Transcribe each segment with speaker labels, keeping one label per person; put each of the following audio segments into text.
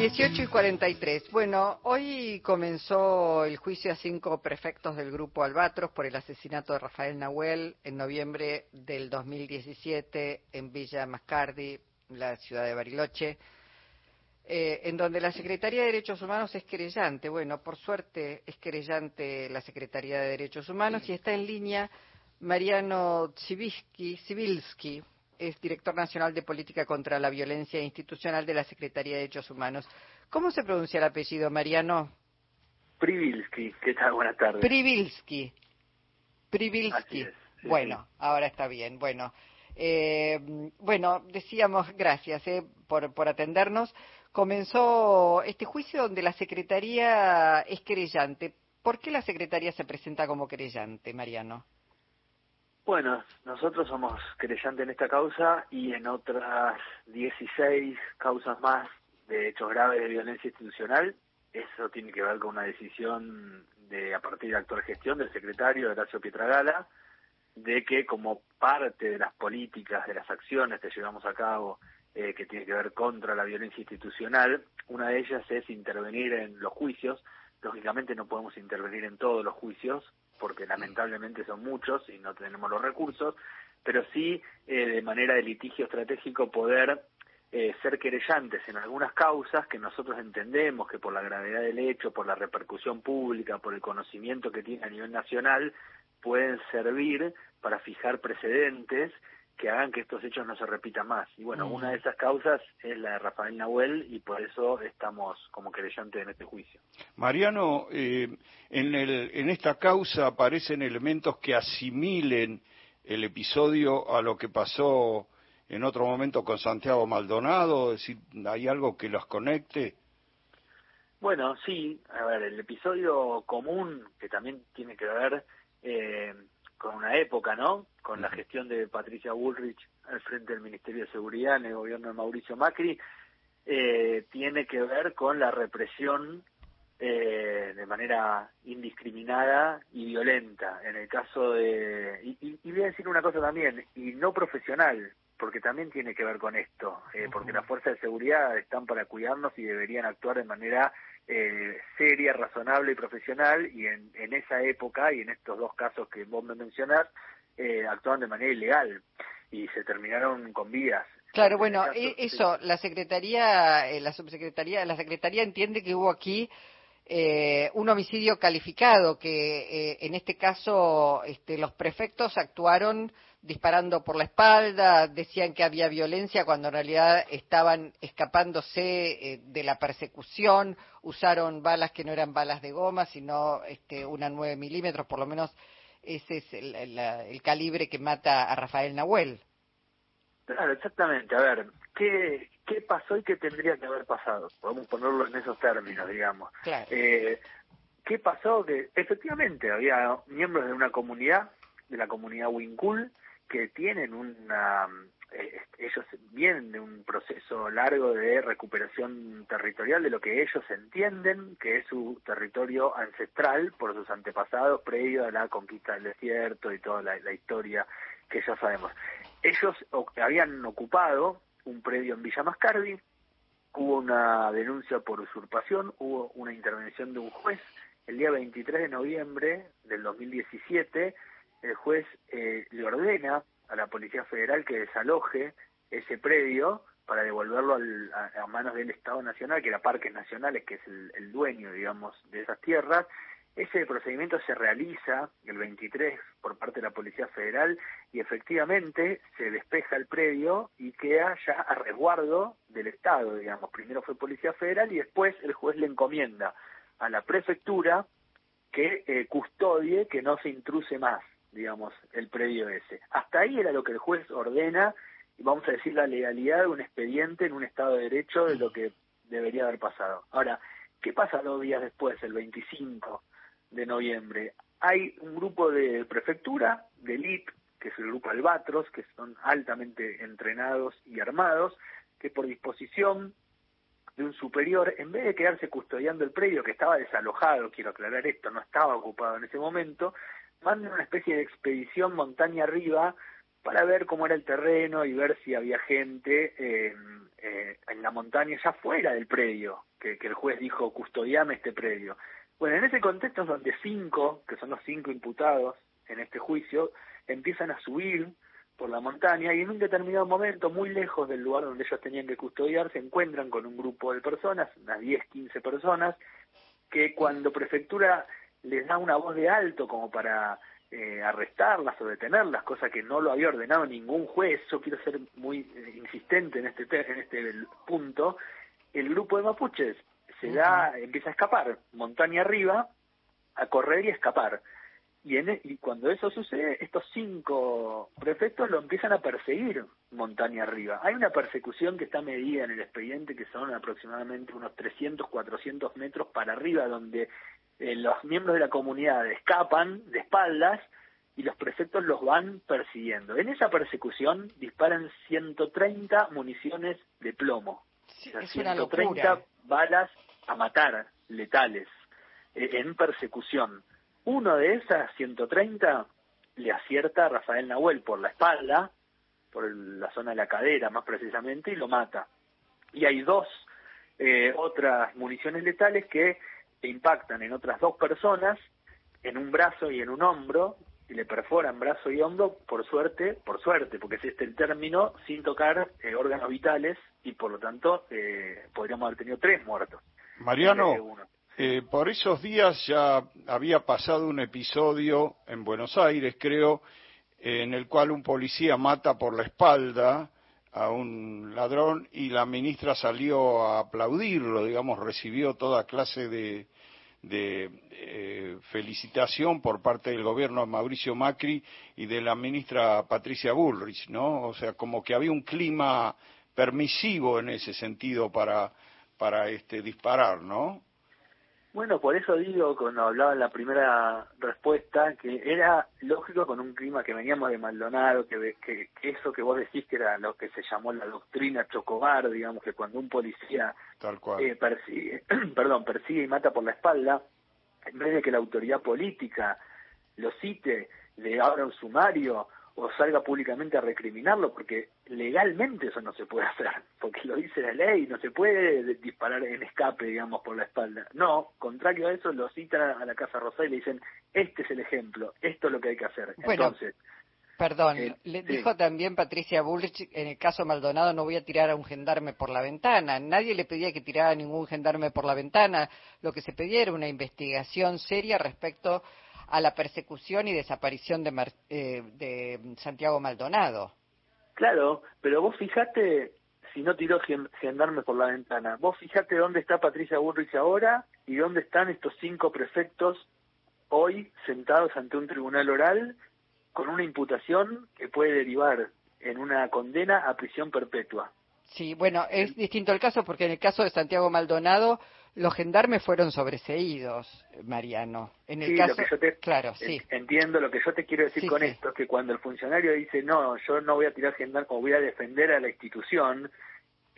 Speaker 1: 18 y 43. Bueno, hoy comenzó el juicio a cinco prefectos del grupo Albatros por el asesinato de Rafael Nahuel en noviembre del 2017 en Villa Mascardi, la ciudad de Bariloche, eh, en donde la Secretaría de Derechos Humanos es querellante. Bueno, por suerte es querellante la Secretaría de Derechos Humanos y está en línea Mariano Civilski, es director nacional de política contra la violencia institucional de la Secretaría de Derechos Humanos. ¿Cómo se pronuncia el apellido, Mariano?
Speaker 2: Privilski, ¿qué tal? Buenas tardes.
Speaker 1: Privilski. Privilski. bueno, ahora está bien. Bueno, eh, bueno, decíamos gracias eh, por, por atendernos. Comenzó este juicio donde la Secretaría es querellante. ¿Por qué la Secretaría se presenta como querellante, Mariano?
Speaker 2: Bueno, nosotros somos creyentes en esta causa y en otras 16 causas más de hechos graves de violencia institucional. Eso tiene que ver con una decisión de a partir de actual gestión del secretario Horacio Pietragala, de que como parte de las políticas, de las acciones que llevamos a cabo, eh, que tiene que ver contra la violencia institucional, una de ellas es intervenir en los juicios. Lógicamente no podemos intervenir en todos los juicios, porque lamentablemente son muchos y no tenemos los recursos, pero sí eh, de manera de litigio estratégico poder eh, ser querellantes en algunas causas que nosotros entendemos que por la gravedad del hecho, por la repercusión pública, por el conocimiento que tiene a nivel nacional, pueden servir para fijar precedentes que hagan que estos hechos no se repitan más. Y bueno, una mm. de esas causas es la de Rafael Nahuel y por eso estamos como creyentes en este juicio.
Speaker 3: Mariano, eh, en, el, en esta causa aparecen elementos que asimilen el episodio a lo que pasó en otro momento con Santiago Maldonado, es decir, ¿hay algo que los conecte?
Speaker 2: Bueno, sí, a ver, el episodio común que también tiene que ver eh, con una época, ¿no? Con la gestión de Patricia Bullrich al frente del Ministerio de Seguridad en el gobierno de Mauricio Macri, eh, tiene que ver con la represión eh, de manera indiscriminada y violenta. En el caso de, y, y, voy a decir una cosa también, y no profesional, porque también tiene que ver con esto, eh, porque las fuerzas de seguridad están para cuidarnos y deberían actuar de manera eh, seria, razonable y profesional, y en, en, esa época y en estos dos casos que vos me mencionás, eh, actuaban de manera ilegal y se terminaron con vidas.
Speaker 1: Claro, bueno, e, eso, la Secretaría, eh, la Subsecretaría, la Secretaría entiende que hubo aquí eh, un homicidio calificado, que eh, en este caso este, los prefectos actuaron disparando por la espalda, decían que había violencia cuando en realidad estaban escapándose eh, de la persecución, usaron balas que no eran balas de goma, sino este, una 9 milímetros, por lo menos ese es el, el, calibre que mata a Rafael Nahuel.
Speaker 2: Claro, exactamente. A ver, ¿qué, ¿qué pasó y qué tendría que haber pasado? Podemos ponerlo en esos términos, digamos. Eh, ¿Qué pasó? Que efectivamente había miembros de una comunidad, de la comunidad Wincul, que tienen una eh, ellos vienen de un proceso largo de recuperación territorial de lo que ellos entienden que es su territorio ancestral por sus antepasados previo a la conquista del desierto y toda la, historia que ya sabemos. Ellos habían ocupado un predio en Villa Mascardi, hubo una denuncia por usurpación, hubo una intervención de un juez el día 23 de noviembre del 2017 el juez eh, le ordena a la Policía Federal que desaloje ese predio para devolverlo a, manos del Estado Nacional, que era Parques Nacionales, que es el, dueño, digamos, de esas tierras. Ese procedimiento se realiza el 23 por parte de la Policía Federal y efectivamente se despeja el predio y queda ya a resguardo del Estado, digamos. Primero fue Policía Federal y después el juez le encomienda a la prefectura que eh, custodie que no se intruse más digamos, el predio ese. Hasta ahí era lo que el juez ordena, y vamos a decir la legalidad de un expediente en un Estado de Derecho de lo que debería haber pasado. Ahora, ¿qué pasa dos días después, el 25 de noviembre? Hay un grupo de prefectura, de elite, que es el grupo Albatros, que son altamente entrenados y armados, que por disposición de un superior, en vez de quedarse custodiando el predio que estaba desalojado, quiero aclarar esto, no estaba ocupado en ese momento, mandan una especie de expedición montaña arriba para ver cómo era el terreno y ver si había gente eh, en la montaña ya fuera del predio, que, el juez dijo custodiame este predio. Bueno, en ese contexto es donde cinco, que son los cinco imputados en este juicio, empiezan a subir por la montaña y en un determinado momento, muy lejos del lugar donde ellos tenían que custodiar, se encuentran con un grupo de personas, unas 10, 15 personas, que cuando prefectura les da una voz de alto como para eh, arrestarlas o detenerlas, cosa que no lo había ordenado ningún juez, yo quiero ser muy eh, insistente en este, en este punto, el grupo de mapuches se da, empieza a escapar, montaña arriba, a correr y escapar. Y, en, e, y cuando eso sucede, estos cinco prefectos lo empiezan a perseguir montaña arriba. Hay una persecución que está medida en el expediente que son aproximadamente unos 300, 400 metros para arriba, donde eh, los miembros de la comunidad escapan de espaldas y los prefectos los van persiguiendo. En esa persecución disparan 130 municiones de plomo.
Speaker 1: Sí, 130
Speaker 2: balas a matar, letales, eh, en persecución. Uno de esas 130 le acierta a Rafael Nahuel por la espalda, por la zona de la cadera más precisamente, y lo mata. Y hay dos eh, otras municiones letales que impactan en otras dos personas, en un brazo y en un hombro, y le perforan brazo y hombro, por suerte, por suerte, porque es este el término, sin tocar eh, órganos vitales, y por lo tanto eh, podríamos haber tenido tres muertos.
Speaker 3: Mariano, eh, por esos días ya había pasado un episodio en Buenos Aires, creo, en el cual un policía mata por la espalda a un ladrón y la ministra salió a aplaudirlo, digamos, recibió toda clase de, de eh, felicitación por parte del gobierno de Mauricio Macri y de la ministra Patricia Bullrich, ¿no? O sea, como que había un clima permisivo en ese sentido para, para este, disparar, ¿no?
Speaker 2: Bueno, por eso digo, cuando hablaba en la primera respuesta, que era lógico con un clima que veníamos de Maldonado, que, que, eso que vos decís que era lo que se llamó la doctrina Chocobar, digamos, que cuando un policía
Speaker 3: Tal cual.
Speaker 2: Eh, persigue, perdón, persigue y mata por la espalda, en vez de que la autoridad política lo cite, le abra un sumario o salga públicamente a recriminarlo, porque legalmente eso no se puede hacer, porque lo dice la ley, no se puede disparar en escape, digamos, por la espalda. No, contrario a eso, lo citan a la Casa Rosada y le dicen, este es el ejemplo, esto es lo que hay que hacer. Entonces,
Speaker 1: Perdón, eh, le dijo también Patricia Bullrich, en el caso Maldonado no voy a tirar a un gendarme por la ventana. Nadie le pedía que tirara a ningún gendarme por la ventana. Lo que se pedía era una investigación seria respecto a la persecución y desaparición de, eh, de Santiago Maldonado.
Speaker 2: Claro, pero vos fijate, si no tiró gendarme por la ventana, vos fijate dónde está Patricia Bullrich ahora y dónde están estos cinco prefectos hoy sentados ante un tribunal oral con una imputación que puede derivar en una condena a prisión perpetua.
Speaker 1: Sí, bueno, es distinto el caso porque en el caso de Santiago Maldonado los gendarmes fueron sobreseídos, Mariano. En el caso, claro, sí.
Speaker 2: Entiendo lo que yo te quiero decir con esto, que cuando el funcionario dice no, yo no voy a tirar gendarmes o voy a defender a la institución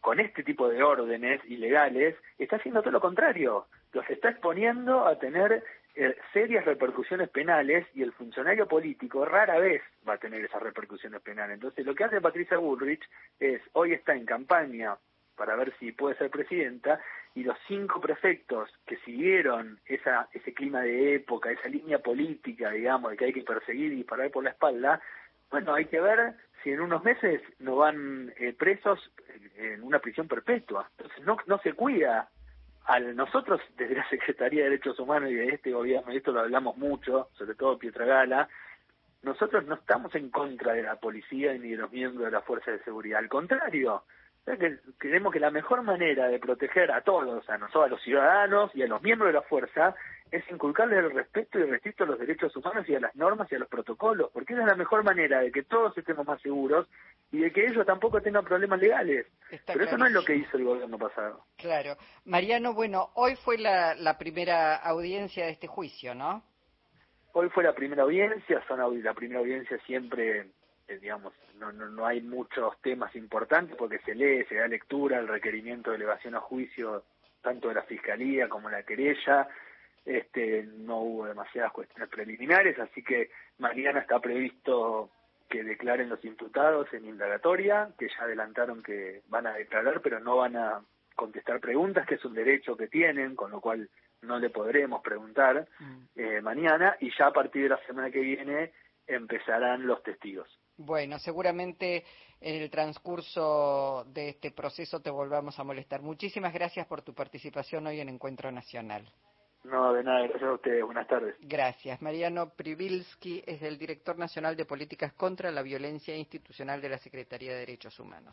Speaker 2: con este tipo de órdenes ilegales, está haciendo todo lo contrario. Los está exponiendo a tener eh, serias repercusiones penales y el funcionario político rara vez va a tener esas repercusiones penales. Entonces, lo que hace Patricia Bullrich es, hoy está en campaña para ver si puede ser presidenta, y los cinco prefectos que siguieron esa, ese clima de época, esa línea política, digamos, de que hay que perseguir y disparar por la espalda, bueno, hay que ver si en unos meses no van eh, presos en una prisión perpetua. Entonces no, no se cuida al nosotros desde la Secretaría de Derechos Humanos y de este gobierno, y esto lo hablamos mucho, sobre todo Pietra Gala, nosotros no estamos en contra de la policía ni de los miembros de la fuerza de seguridad, al contrario, creemos que la mejor manera de proteger a todos, a nosotros, a los ciudadanos y a los miembros de la fuerza, es inculcarles el respeto y el respeto a los derechos humanos y a las normas y a los protocolos, porque esa es la mejor manera de que todos estemos más seguros y de que ellos tampoco tengan problemas legales. Pero eso no es lo que hizo el gobierno pasado.
Speaker 1: Claro. Mariano, bueno, hoy fue la, la primera audiencia de este juicio, ¿no?
Speaker 2: Hoy fue la primera audiencia, son la primera audiencia siempre, digamos, no, no, no hay muchos temas importantes porque se lee, se da lectura al requerimiento de elevación a juicio tanto de la Fiscalía como de la querella, este, no hubo demasiadas cuestiones preliminares, así que mañana está previsto que declaren los imputados en indagatoria, que ya adelantaron que van a declarar, pero no van a contestar preguntas, que es un derecho que tienen, con lo cual no le podremos preguntar mm. eh, mañana, y ya a partir de la semana que viene empezarán los testigos.
Speaker 1: Bueno, seguramente en el transcurso de este proceso te volvamos a molestar. Muchísimas gracias por tu participación hoy en Encuentro Nacional.
Speaker 2: No, de nada, gracias a ustedes. Buenas tardes.
Speaker 1: Gracias. Mariano Privilski es el director nacional de políticas contra la violencia institucional de la Secretaría de Derechos Humanos.